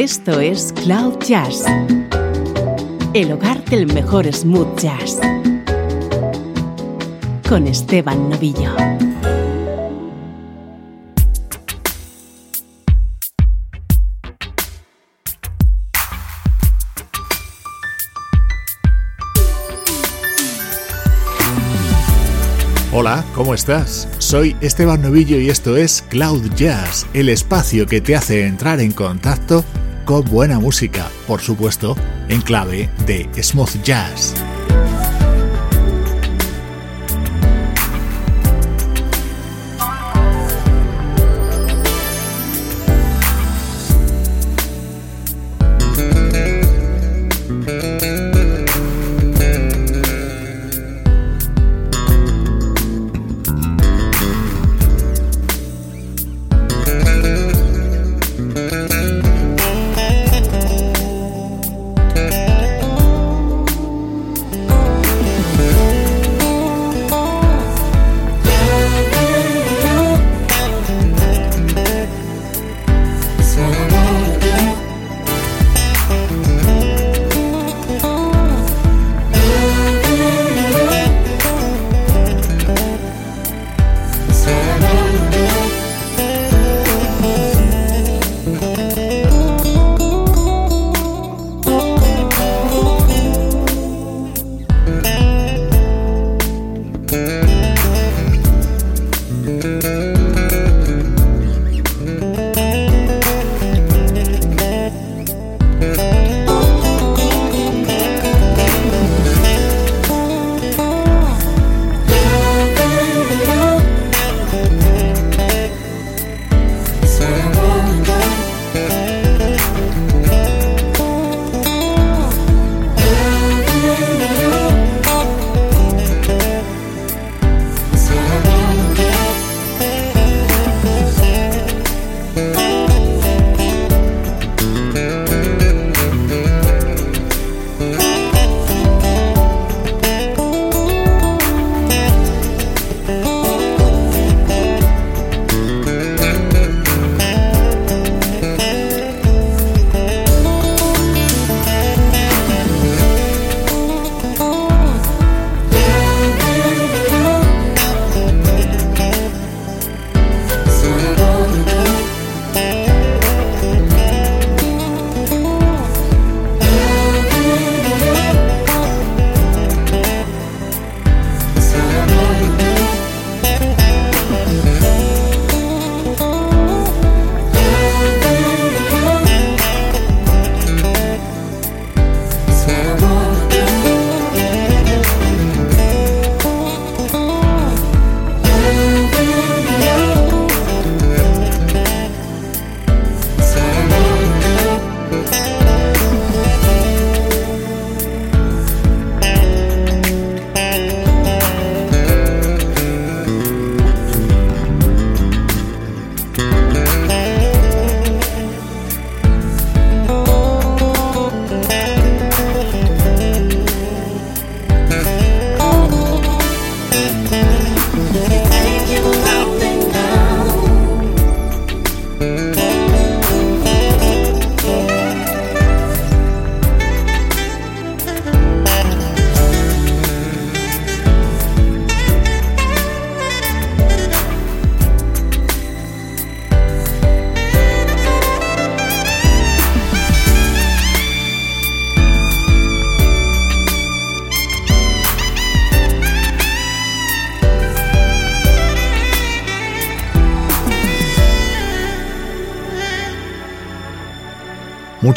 Esto es Cloud Jazz, el hogar del mejor smooth jazz, con Esteban Novillo. Hola, ¿cómo estás? Soy Esteban Novillo y esto es Cloud Jazz, el espacio que te hace entrar en contacto con buena música, por supuesto, en clave de smooth jazz.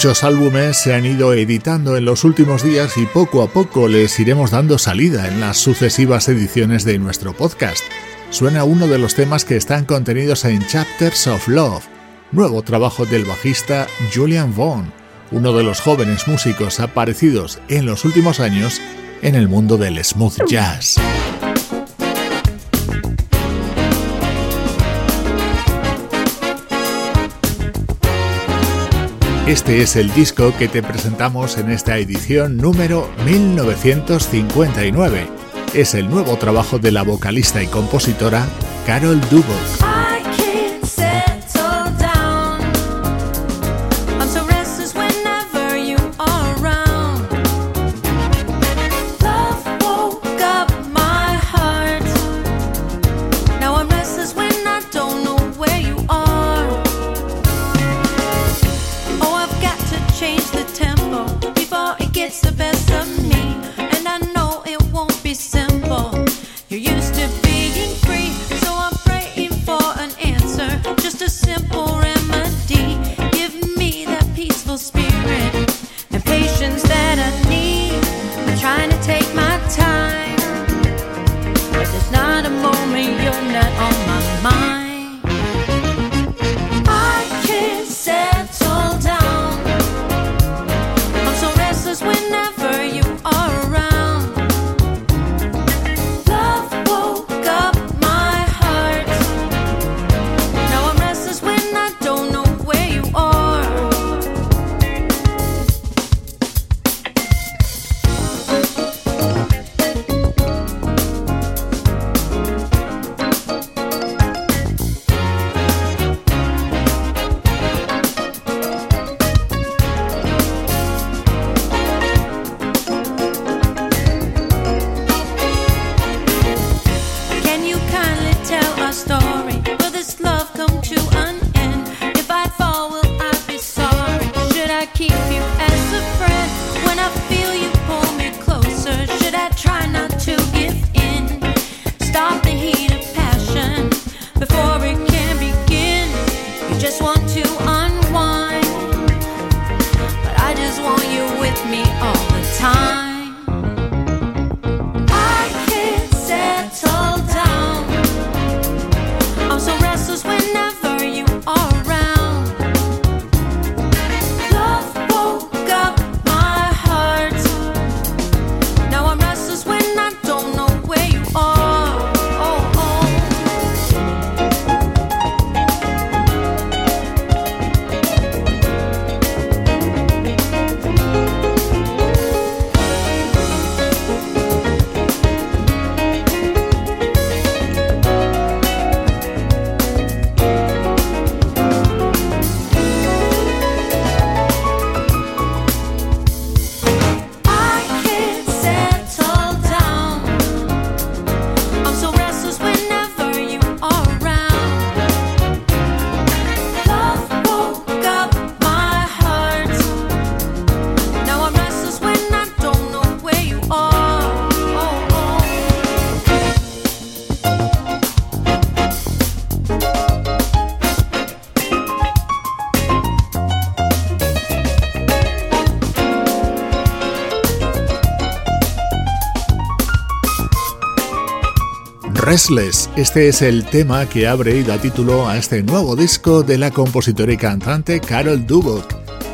Muchos álbumes se han ido editando en los últimos días y poco a poco les iremos dando salida en las sucesivas ediciones de nuestro podcast. Suena uno de los temas que están contenidos en Chapters of Love, nuevo trabajo del bajista Julian Vaughn, uno de los jóvenes músicos aparecidos en los últimos años en el mundo del smooth jazz. Este es el disco que te presentamos en esta edición número 1959. Es el nuevo trabajo de la vocalista y compositora Carol Dubos. Restless. Este es el tema que abre y da título a este nuevo disco de la compositora y cantante Carol Dubok,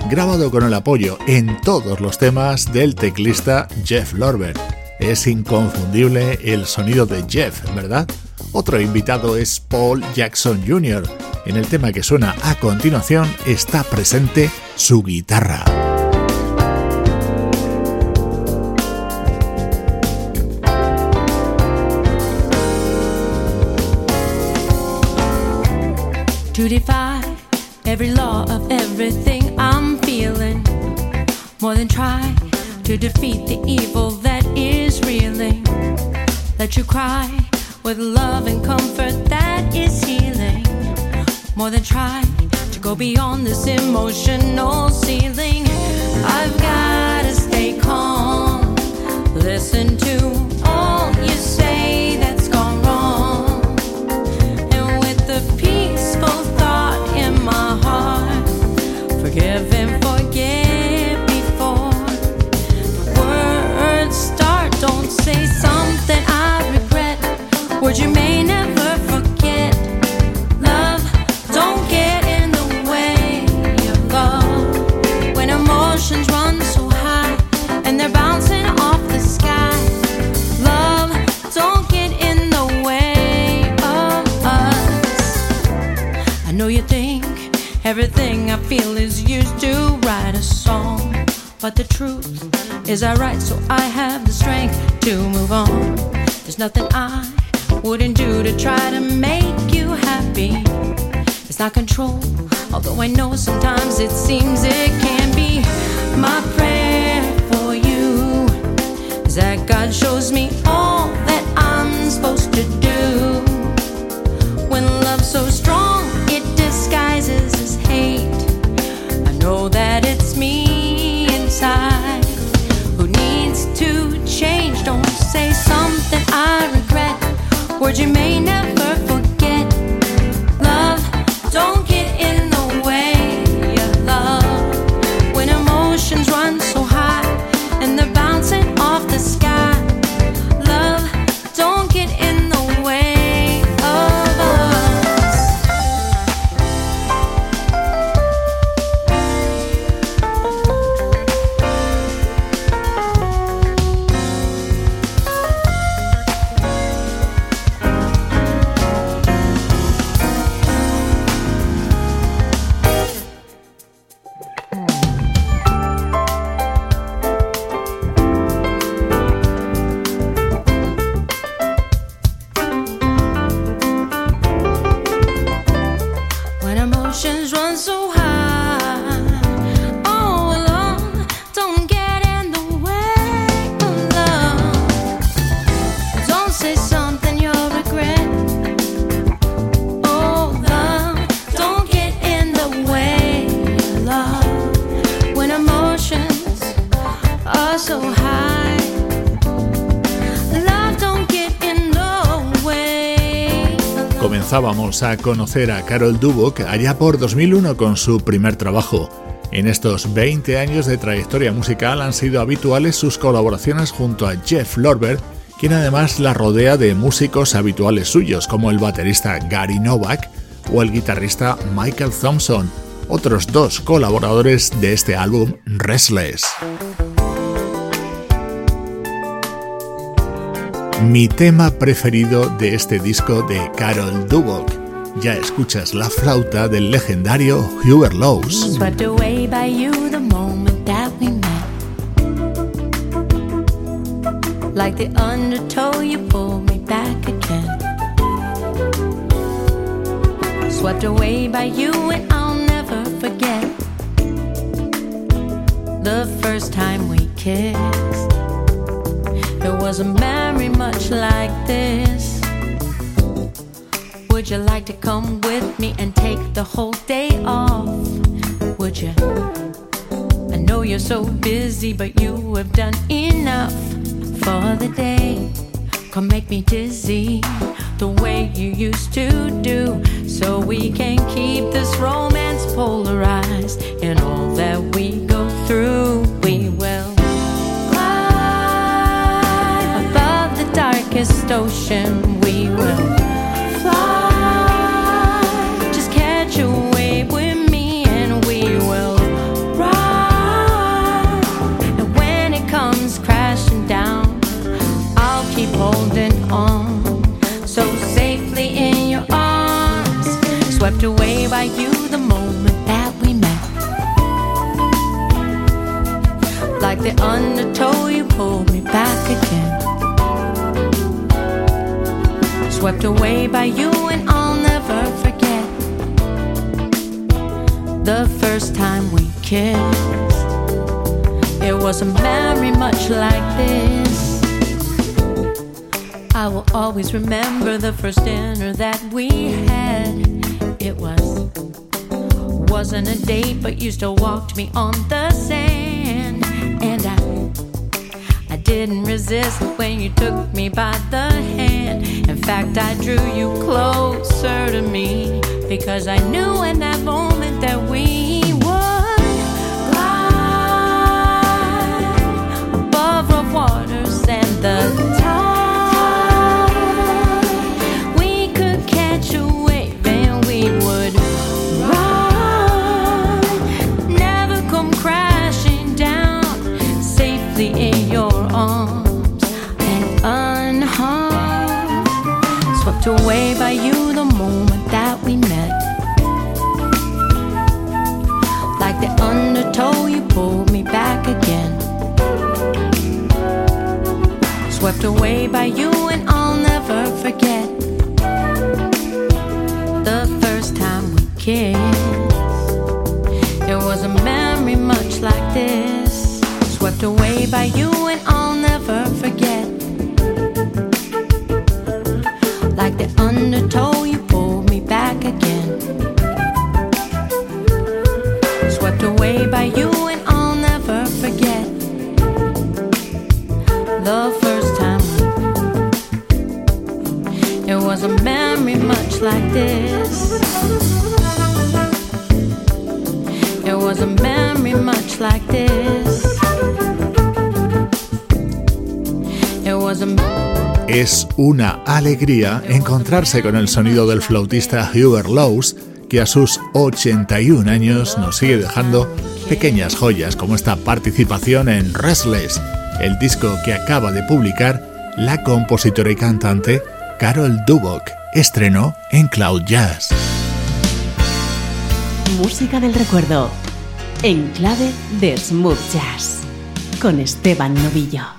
grabado con el apoyo en todos los temas del teclista Jeff Lorber. Es inconfundible el sonido de Jeff, ¿verdad? Otro invitado es Paul Jackson Jr. En el tema que suena a continuación está presente su guitarra. ocean A conocer a Carol Dubok allá por 2001 con su primer trabajo. En estos 20 años de trayectoria musical han sido habituales sus colaboraciones junto a Jeff Lorber, quien además la rodea de músicos habituales suyos como el baterista Gary Novak o el guitarrista Michael Thompson, otros dos colaboradores de este álbum Restless. Mi tema preferido de este disco de Carol Dubok. Ya escuchas la flauta del legendario Hubert Laws. Like the undertow, you pulled me back again. Swept away by you, and I'll never forget the first time we kissed. There wasn't very much like this. Would you like to come with me and take the whole day off? Would you? I know you're so busy, but you have done enough for the day. Come make me dizzy the way you used to do, so we can keep this romance polarized. And all that we go through, we will fly above the darkest ocean. We will the undertow, you pulled me back again. Swept away by you, and I'll never forget the first time we kissed. It wasn't very much like this. I will always remember the first dinner that we had. It was wasn't a date, but you still walked me on the sand, and I I didn't resist when you took me by the hand. In fact, I drew you closer to me because I knew in that moment that we Swept away by you the moment that we met. Like the undertow, you pulled me back again. Swept away by you, and I'll never forget the first time we kissed. It was a memory much like this. Swept away by you, and I'll never forget. The undertow, you pulled me back again. Swept away by you, and I'll never forget. The first time it was a memory much like this. It was a memory much like this. It was a Es una alegría encontrarse con el sonido del flautista Hubert Lowes, que a sus 81 años nos sigue dejando pequeñas joyas como esta participación en Restless, el disco que acaba de publicar la compositora y cantante Carol Dubok, estrenó en Cloud Jazz. Música del recuerdo, en clave de smooth jazz, con Esteban Novillo.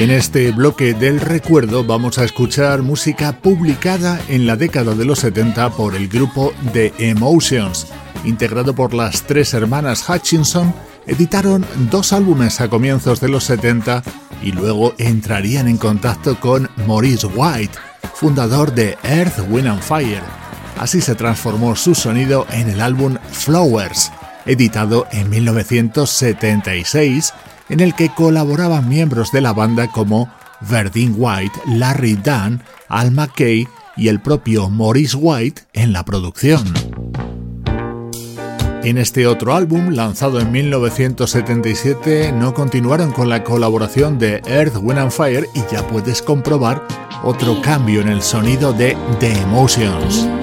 En este bloque del recuerdo vamos a escuchar música publicada en la década de los 70 por el grupo The Emotions. Integrado por las tres hermanas Hutchinson, editaron dos álbumes a comienzos de los 70 y luego entrarían en contacto con Maurice White, fundador de Earth, Wind and Fire. Así se transformó su sonido en el álbum Flowers, editado en 1976 en el que colaboraban miembros de la banda como Verdine White, Larry Dunn, Al McKay y el propio Maurice White en la producción. En este otro álbum, lanzado en 1977, no continuaron con la colaboración de Earth, Wind and Fire y ya puedes comprobar otro cambio en el sonido de The Emotions.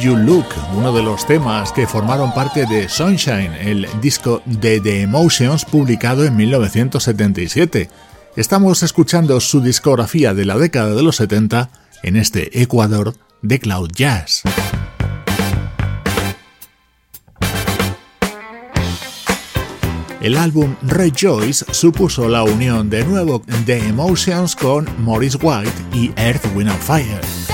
You Look, uno de los temas que formaron parte de Sunshine, el disco de The Emotions publicado en 1977. Estamos escuchando su discografía de la década de los 70 en este Ecuador de Cloud Jazz. El álbum Rejoice supuso la unión de nuevo de Emotions con Maurice White y Earth, Wind and Fire.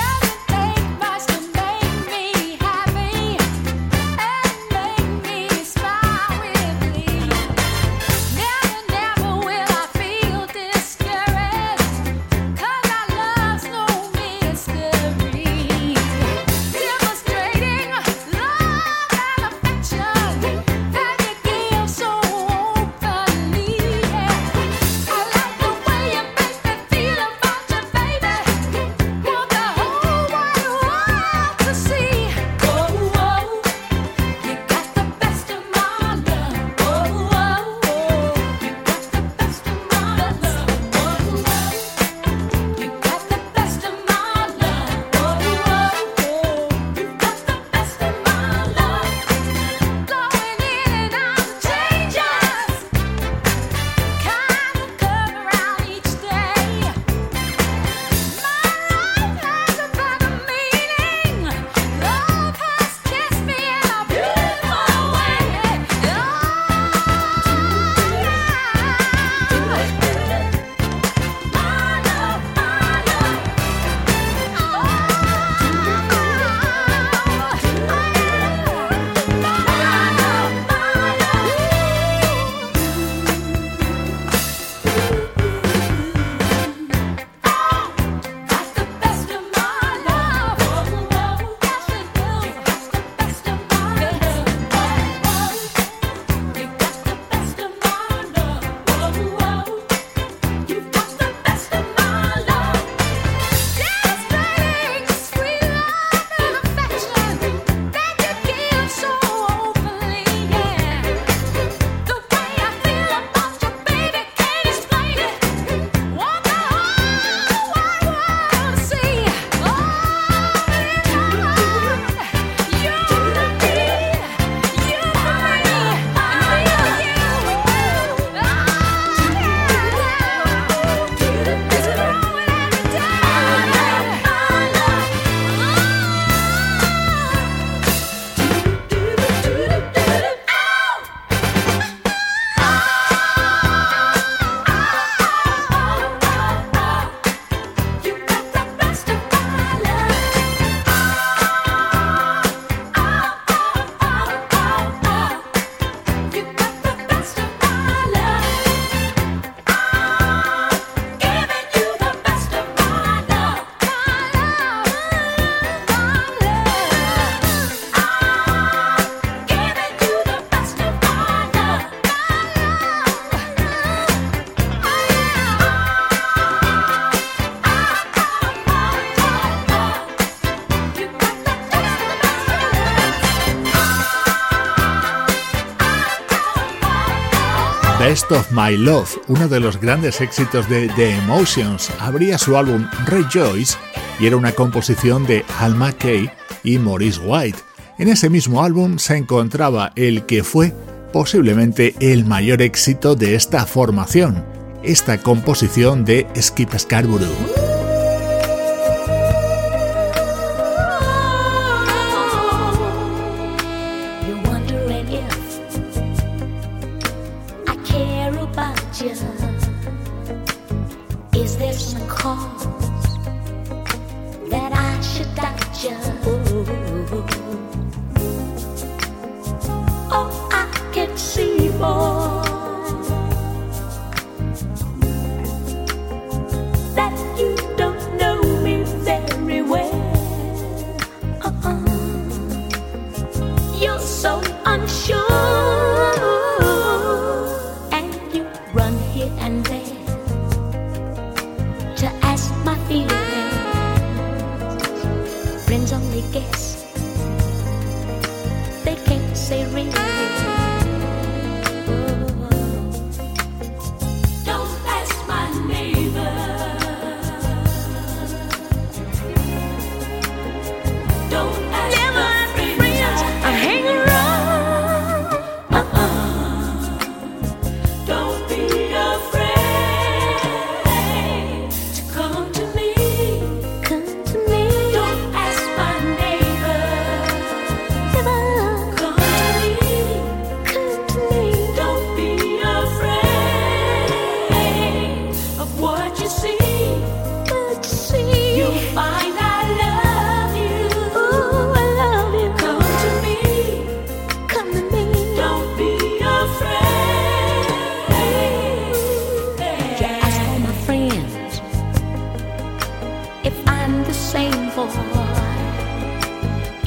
Of My Love, uno de los grandes éxitos de The Emotions, abría su álbum Rejoice y era una composición de Al McKay y Maurice White. En ese mismo álbum se encontraba el que fue posiblemente el mayor éxito de esta formación, esta composición de Skip Scarborough.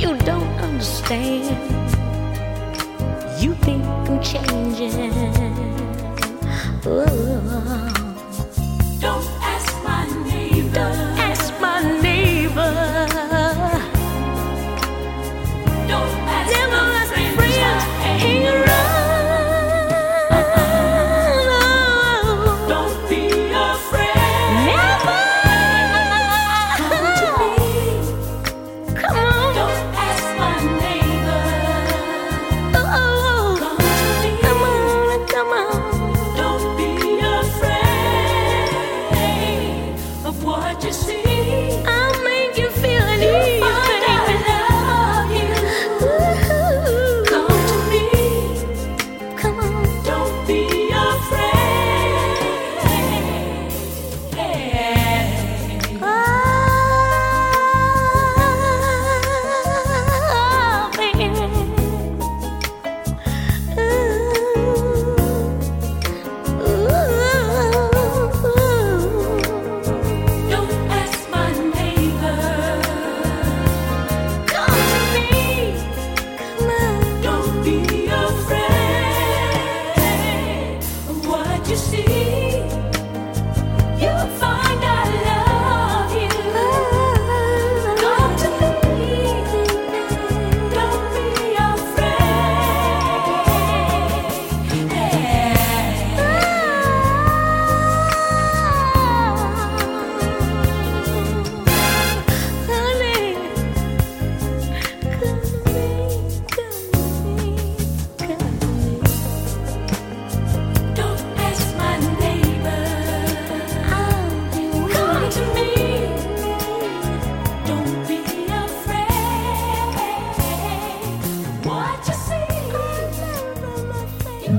You don't understand. You think I'm changing. Oh.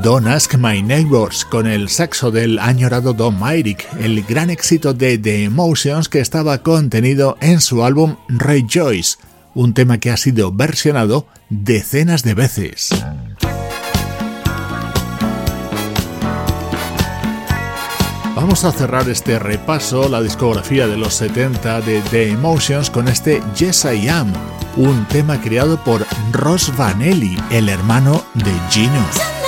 Ask My Neighbors con el saxo del añorado Don Myrick, el gran éxito de The Emotions que estaba contenido en su álbum Rejoice, un tema que ha sido versionado decenas de veces. Vamos a cerrar este repaso, la discografía de los 70 de The Emotions, con este Yes I Am, un tema creado por Ross Vanelli, el hermano de Gino.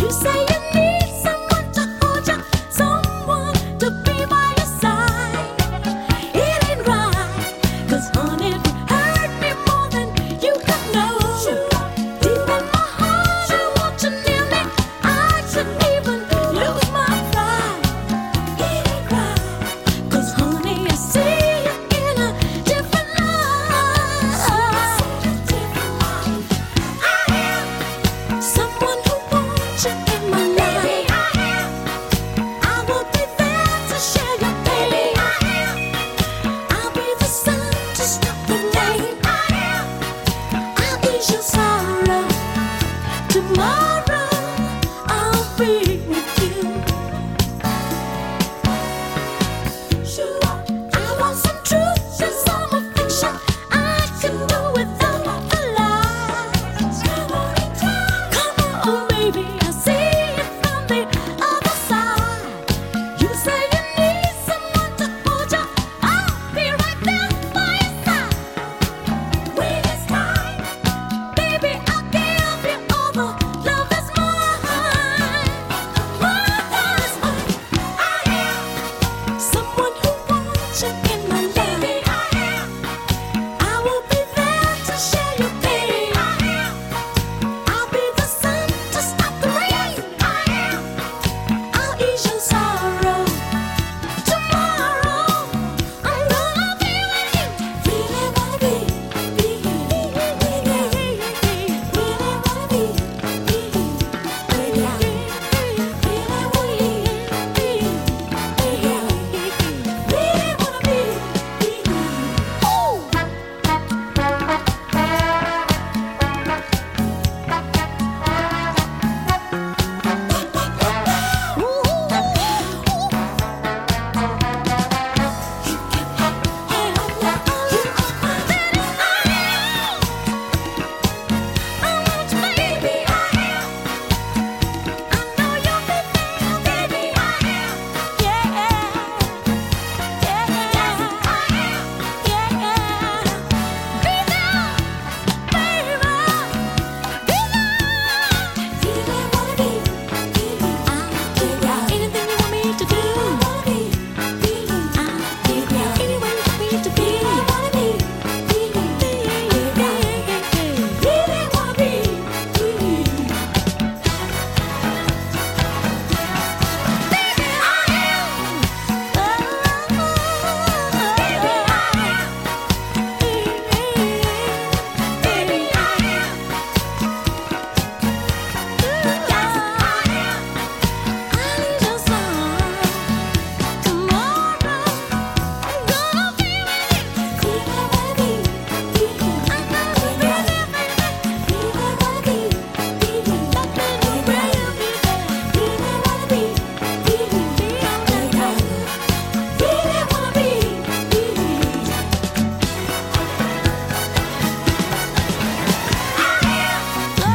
you say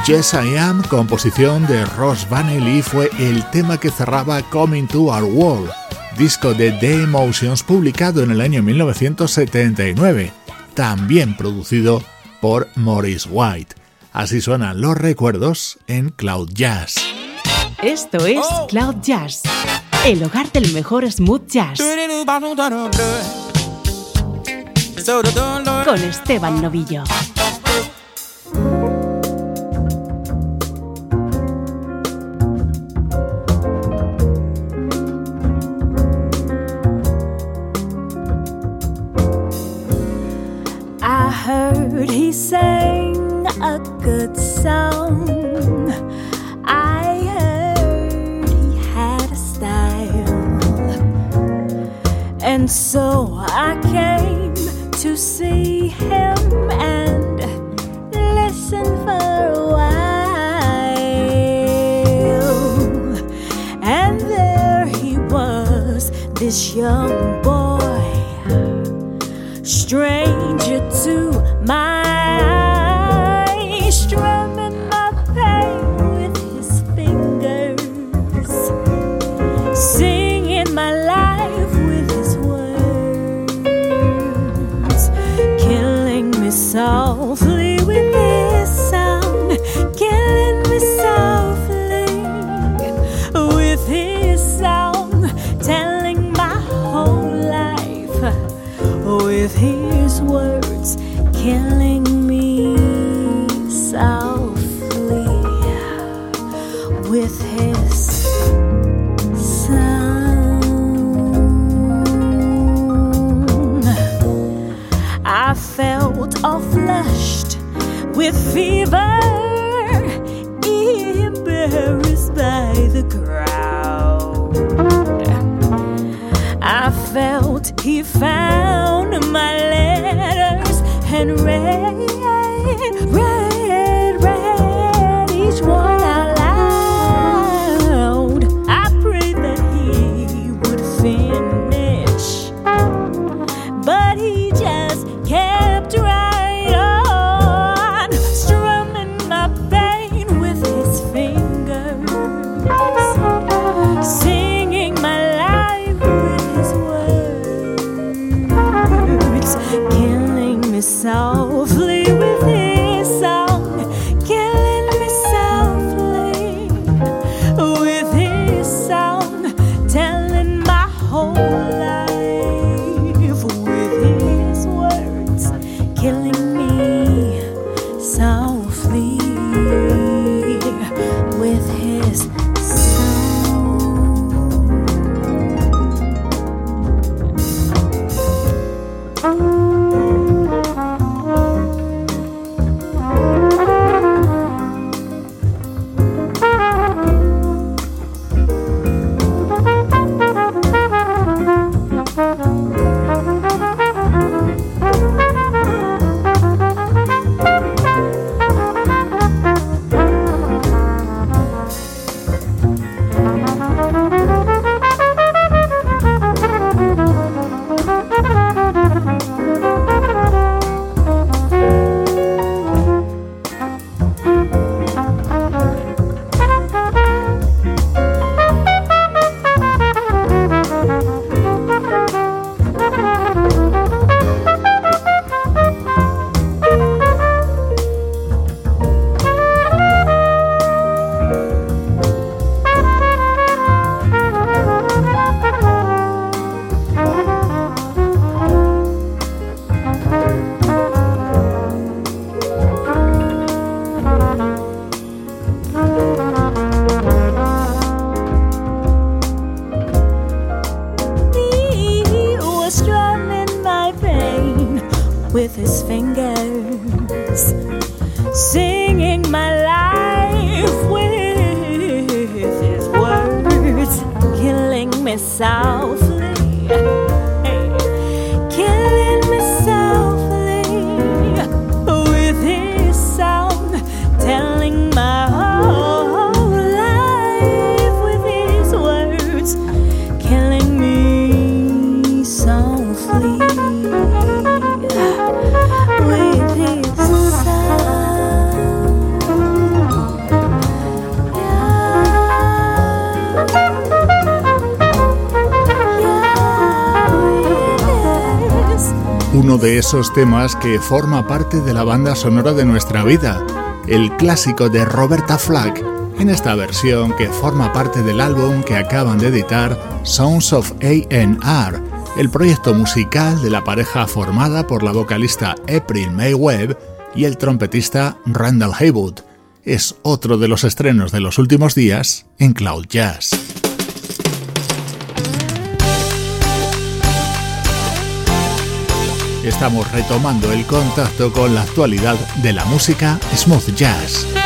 Yes I Am, composición de Ross Vanelli, fue el tema que cerraba Coming to Our World, disco de The Emotions publicado en el año 1979, también producido por Morris White. Así suenan los recuerdos en Cloud Jazz. Esto es. Oh. Cloud Jazz, el hogar del mejor smooth jazz. Con Esteban Novillo. De esos temas que forma parte de la banda sonora de nuestra vida, el clásico de Roberta Flack, en esta versión que forma parte del álbum que acaban de editar Sounds of AR, el proyecto musical de la pareja formada por la vocalista April May Webb y el trompetista Randall Haywood. Es otro de los estrenos de los últimos días en Cloud Jazz. Estamos retomando el contacto con la actualidad de la música smooth jazz.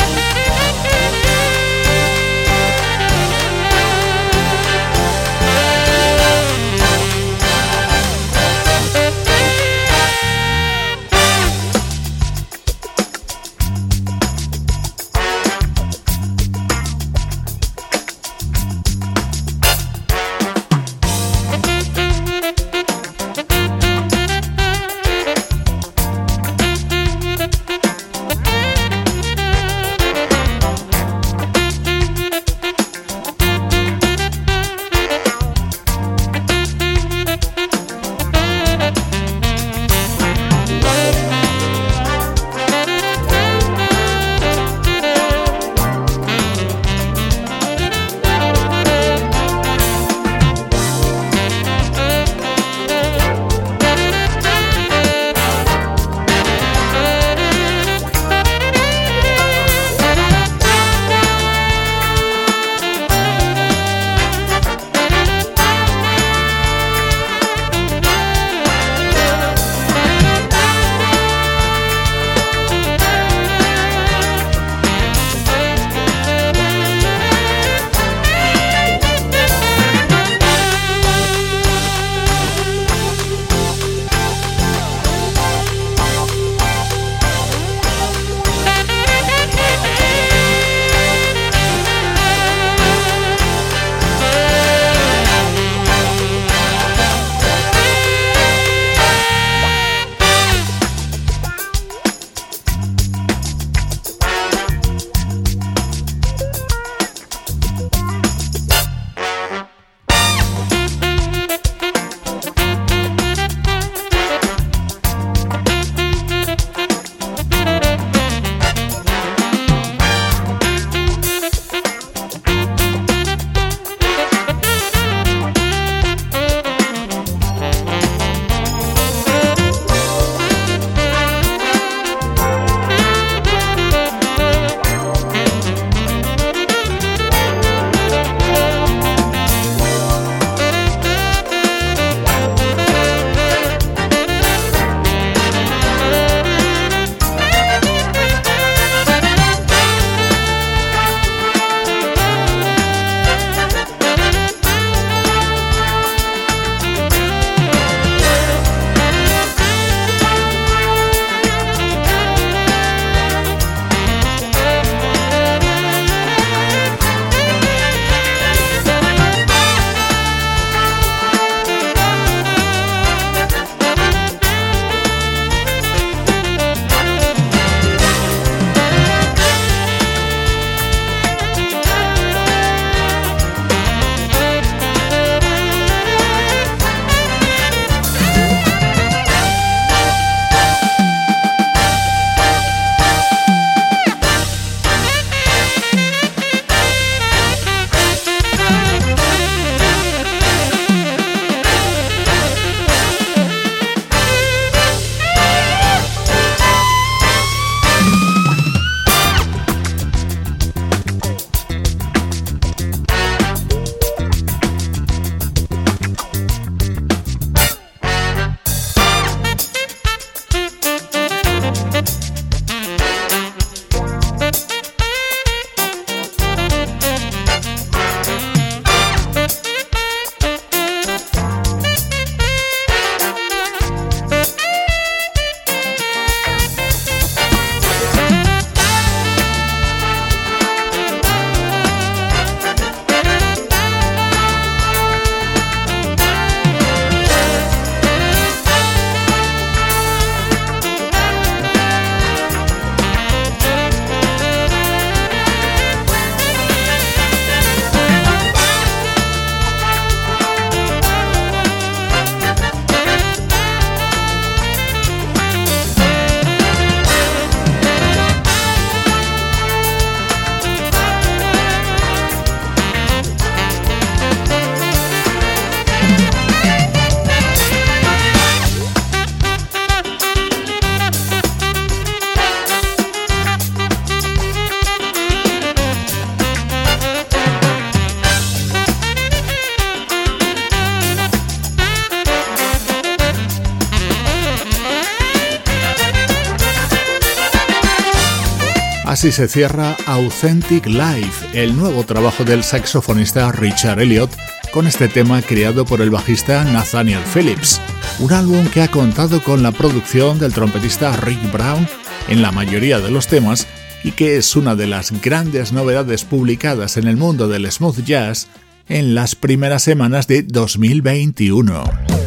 Así se cierra Authentic Life, el nuevo trabajo del saxofonista Richard Elliot, con este tema creado por el bajista Nathaniel Phillips. Un álbum que ha contado con la producción del trompetista Rick Brown en la mayoría de los temas y que es una de las grandes novedades publicadas en el mundo del smooth jazz en las primeras semanas de 2021.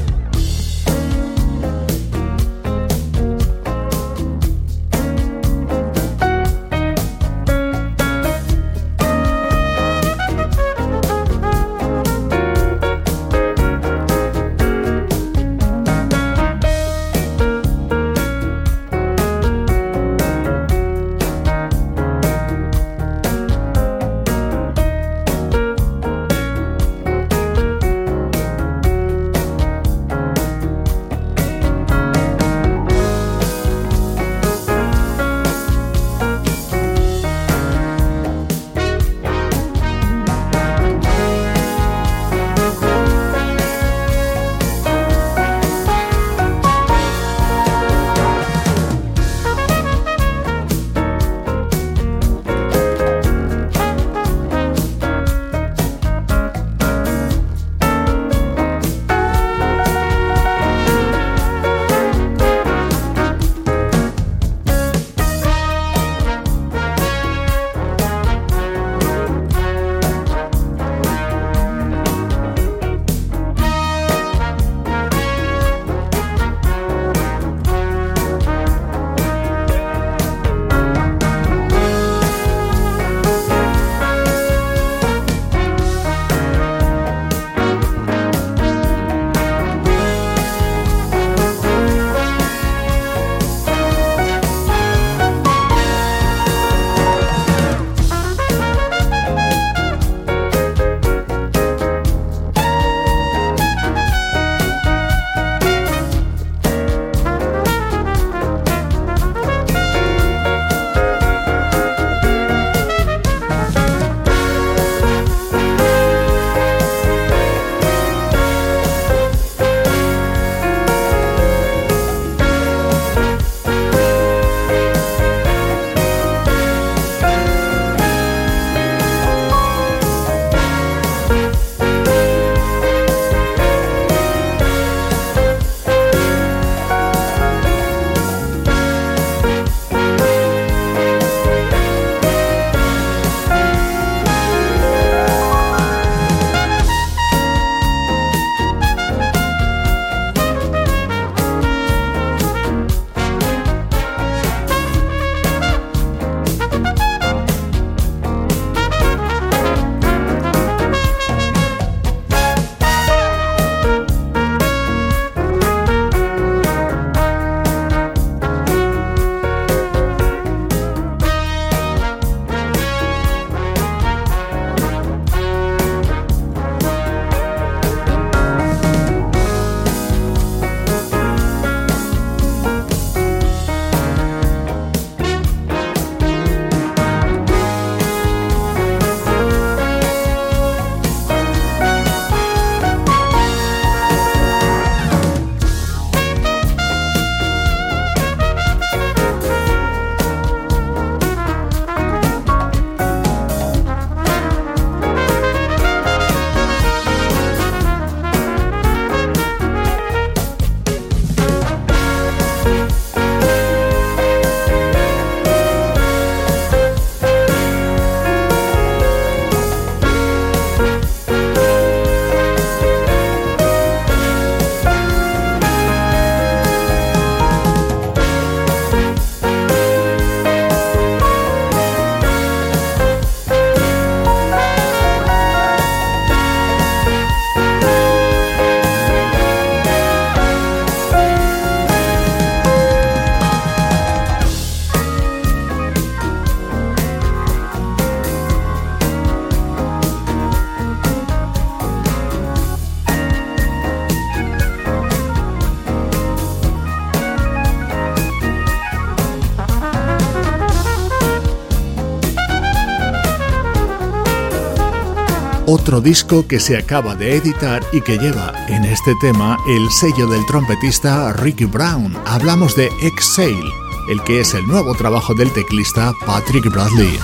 Otro disco que se acaba de editar y que lleva en este tema el sello del trompetista Ricky Brown. Hablamos de Exhale, el que es el nuevo trabajo del teclista Patrick Bradley.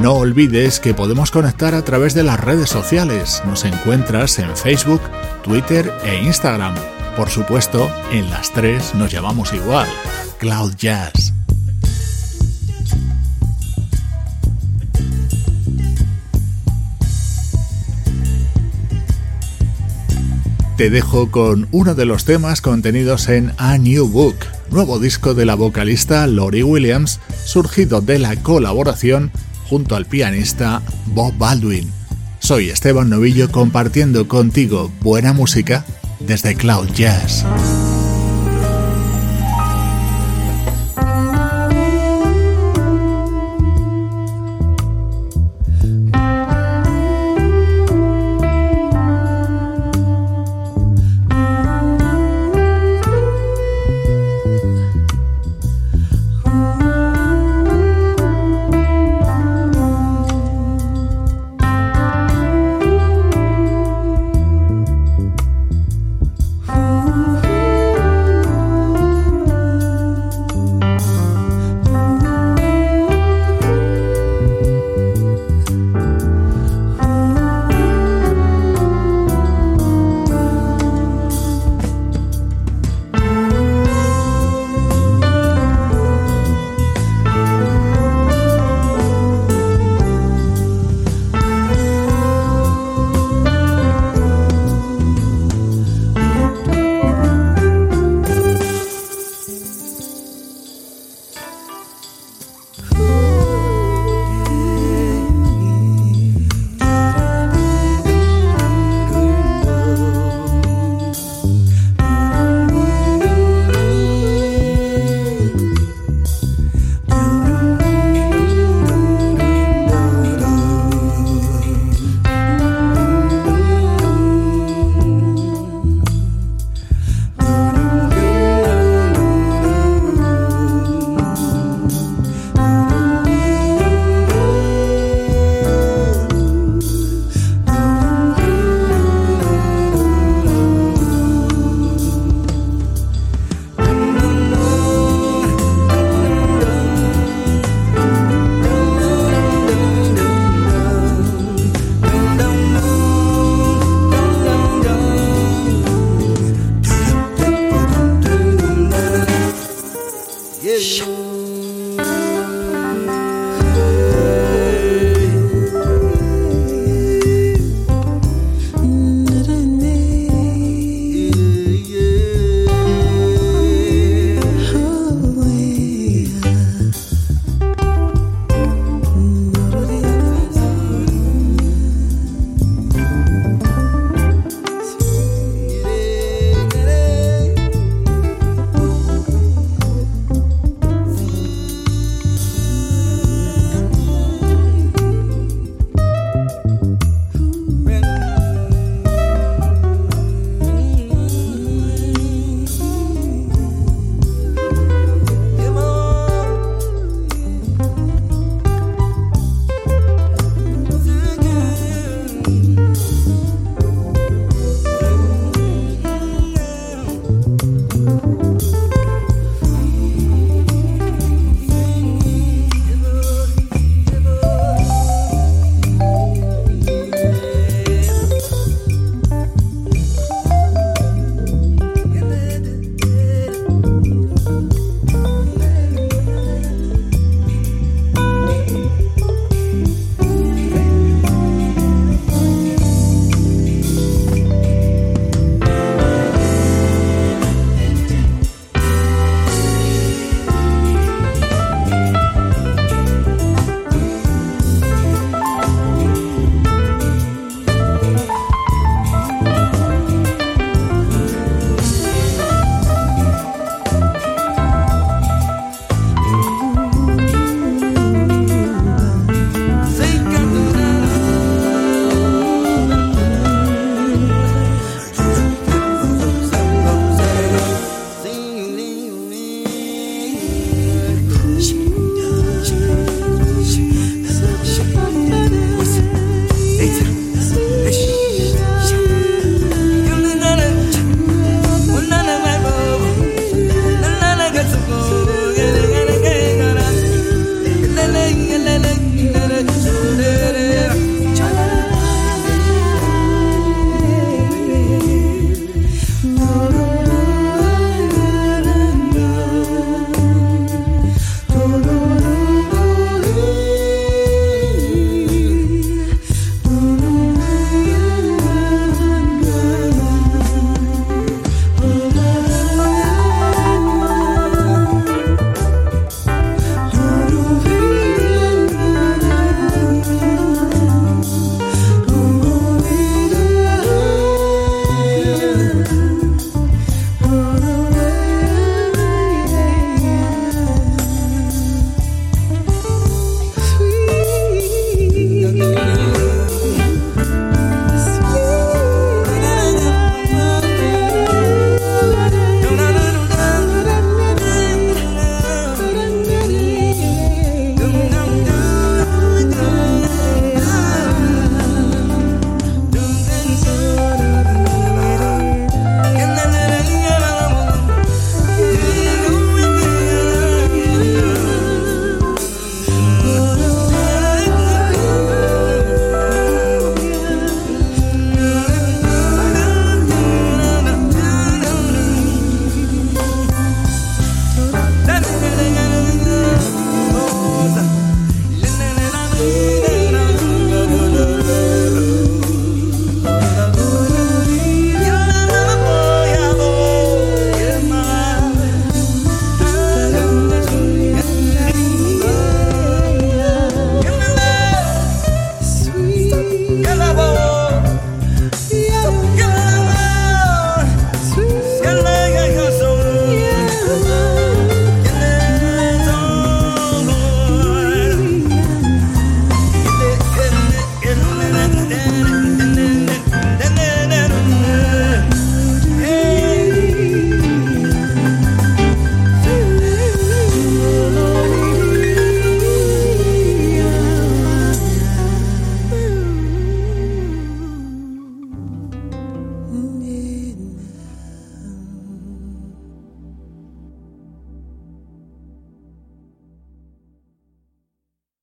No olvides que podemos conectar a través de las redes sociales. Nos encuentras en Facebook, Twitter e Instagram. Por supuesto, en las tres nos llamamos igual, Cloud Jazz. Te dejo con uno de los temas contenidos en A New Book, nuevo disco de la vocalista Lori Williams, surgido de la colaboración junto al pianista Bob Baldwin. Soy Esteban Novillo compartiendo contigo buena música desde Cloud Jazz.